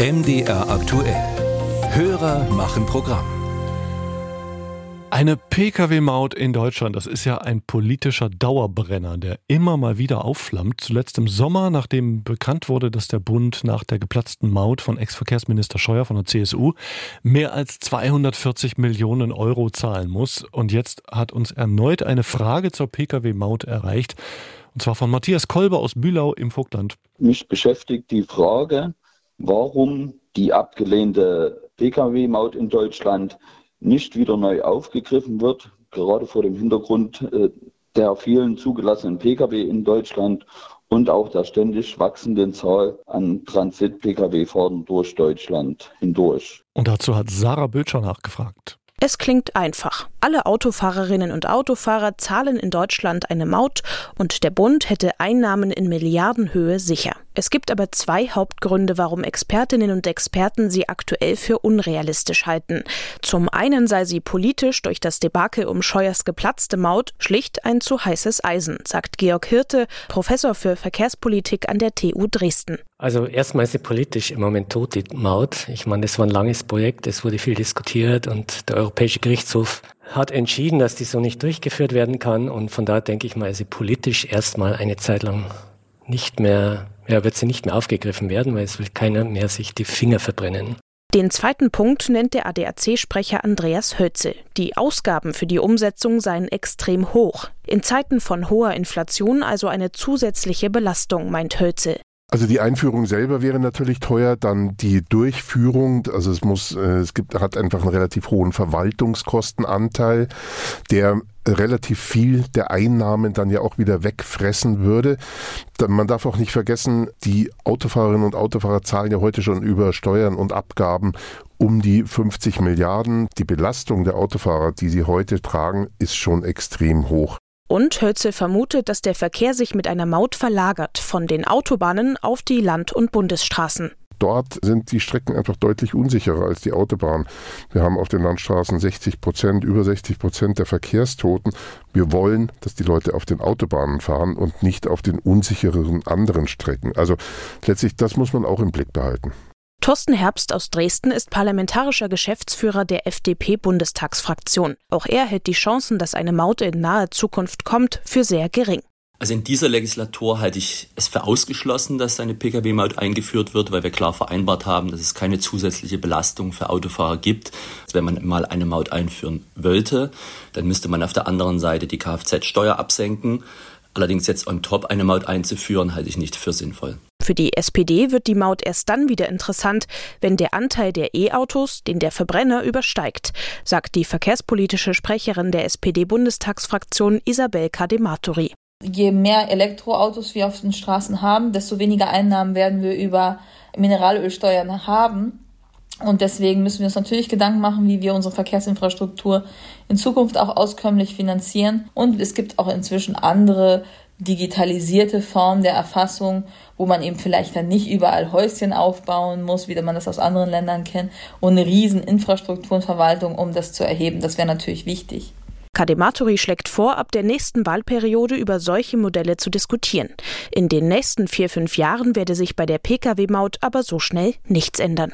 MDR aktuell. Hörer machen Programm. Eine Pkw-Maut in Deutschland, das ist ja ein politischer Dauerbrenner, der immer mal wieder aufflammt. Zuletzt im Sommer, nachdem bekannt wurde, dass der Bund nach der geplatzten Maut von Ex-Verkehrsminister Scheuer von der CSU mehr als 240 Millionen Euro zahlen muss. Und jetzt hat uns erneut eine Frage zur Pkw-Maut erreicht. Und zwar von Matthias Kolber aus Bühlau im Vogtland. Mich beschäftigt die Frage, warum die abgelehnte Pkw-Maut in Deutschland nicht wieder neu aufgegriffen wird, gerade vor dem Hintergrund äh, der vielen zugelassenen Pkw in Deutschland und auch der ständig wachsenden Zahl an Transit-Pkw-Fahrten durch Deutschland hindurch. Und dazu hat Sarah Bötscher nachgefragt. Es klingt einfach. Alle Autofahrerinnen und Autofahrer zahlen in Deutschland eine Maut und der Bund hätte Einnahmen in Milliardenhöhe sicher. Es gibt aber zwei Hauptgründe, warum Expertinnen und Experten sie aktuell für unrealistisch halten. Zum einen sei sie politisch durch das Debakel um Scheuers geplatzte Maut schlicht ein zu heißes Eisen, sagt Georg Hirte, Professor für Verkehrspolitik an der TU Dresden. Also erstmal ist sie politisch im Moment tot, die Maut. Ich meine, das war ein langes Projekt, es wurde viel diskutiert und der Europäische Gerichtshof hat entschieden, dass die so nicht durchgeführt werden kann. Und von da denke ich mal, ist sie politisch erstmal eine Zeit lang nicht mehr ja, wird sie nicht mehr aufgegriffen werden, weil es will keiner mehr sich die Finger verbrennen. Den zweiten Punkt nennt der ADAC-Sprecher Andreas Hölzel. Die Ausgaben für die Umsetzung seien extrem hoch. In Zeiten von hoher Inflation also eine zusätzliche Belastung, meint Hölzel. Also die Einführung selber wäre natürlich teuer, dann die Durchführung, also es muss, äh, es gibt, hat einfach einen relativ hohen Verwaltungskostenanteil, der relativ viel der Einnahmen dann ja auch wieder wegfressen würde. Man darf auch nicht vergessen, die Autofahrerinnen und Autofahrer zahlen ja heute schon über Steuern und Abgaben um die 50 Milliarden. Die Belastung der Autofahrer, die sie heute tragen, ist schon extrem hoch. Und Hölzel vermutet, dass der Verkehr sich mit einer Maut verlagert von den Autobahnen auf die Land- und Bundesstraßen. Dort sind die Strecken einfach deutlich unsicherer als die Autobahn. Wir haben auf den Landstraßen 60 Prozent, über 60 Prozent der Verkehrstoten. Wir wollen, dass die Leute auf den Autobahnen fahren und nicht auf den unsichereren anderen Strecken. Also letztlich, das muss man auch im Blick behalten. Thorsten Herbst aus Dresden ist parlamentarischer Geschäftsführer der FDP-Bundestagsfraktion. Auch er hält die Chancen, dass eine Maut in naher Zukunft kommt, für sehr gering. Also in dieser Legislatur halte ich es für ausgeschlossen, dass eine Pkw-Maut eingeführt wird, weil wir klar vereinbart haben, dass es keine zusätzliche Belastung für Autofahrer gibt. Wenn man mal eine Maut einführen wollte, dann müsste man auf der anderen Seite die Kfz-Steuer absenken. Allerdings jetzt on top eine Maut einzuführen, halte ich nicht für sinnvoll. Für die SPD wird die Maut erst dann wieder interessant, wenn der Anteil der E-Autos den der Verbrenner übersteigt, sagt die verkehrspolitische Sprecherin der SPD-Bundestagsfraktion Isabel Kadematori. Je mehr Elektroautos wir auf den Straßen haben, desto weniger Einnahmen werden wir über Mineralölsteuern haben. Und deswegen müssen wir uns natürlich Gedanken machen, wie wir unsere Verkehrsinfrastruktur in Zukunft auch auskömmlich finanzieren. Und es gibt auch inzwischen andere digitalisierte Form der Erfassung, wo man eben vielleicht dann nicht überall Häuschen aufbauen muss, wie man das aus anderen Ländern kennt, und eine riesen Infrastrukturenverwaltung, um das zu erheben. Das wäre natürlich wichtig. Kadematori schlägt vor, ab der nächsten Wahlperiode über solche Modelle zu diskutieren. In den nächsten vier, fünf Jahren werde sich bei der Pkw-Maut aber so schnell nichts ändern.